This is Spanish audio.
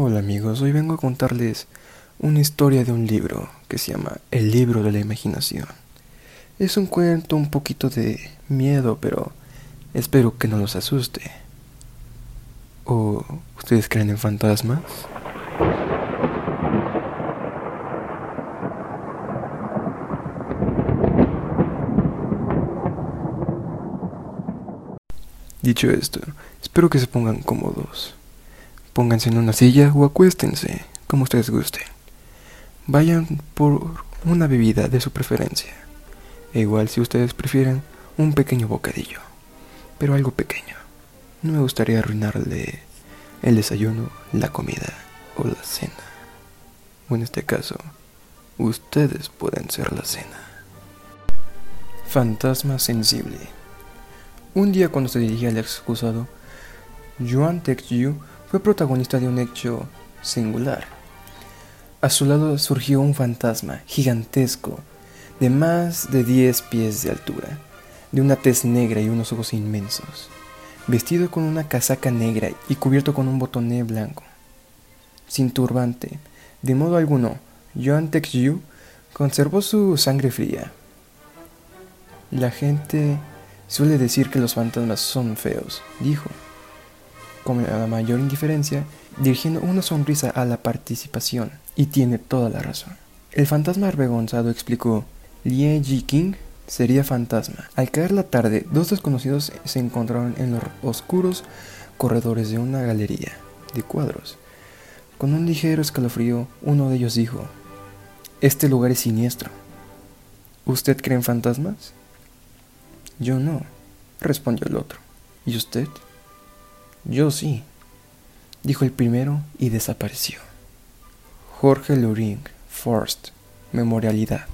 Hola amigos, hoy vengo a contarles una historia de un libro que se llama El libro de la imaginación. Es un cuento un poquito de miedo, pero espero que no los asuste. ¿O ustedes creen en fantasmas? Dicho esto, espero que se pongan cómodos. Pónganse en una silla o acuéstense, como ustedes gusten. Vayan por una bebida de su preferencia. E igual si ustedes prefieren un pequeño bocadillo, pero algo pequeño. No me gustaría arruinarle el desayuno, la comida o la cena. O en este caso, ustedes pueden ser la cena. Fantasma sensible. Un día cuando se dirigía al excusado, Joan Texju fue protagonista de un hecho singular. A su lado surgió un fantasma gigantesco, de más de 10 pies de altura, de una tez negra y unos ojos inmensos, vestido con una casaca negra y cubierto con un botoné blanco, sin turbante. De modo alguno, Joan Texju conservó su sangre fría. La gente suele decir que los fantasmas son feos, dijo con la mayor indiferencia, dirigiendo una sonrisa a la participación, y tiene toda la razón. El fantasma avergonzado explicó, Lie Ji King sería fantasma. Al caer la tarde, dos desconocidos se encontraron en los oscuros corredores de una galería de cuadros. Con un ligero escalofrío, uno de ellos dijo, Este lugar es siniestro. ¿Usted cree en fantasmas? Yo no, respondió el otro. ¿Y usted? Yo sí, dijo el primero y desapareció. Jorge Luring, Forst, Memorialidad.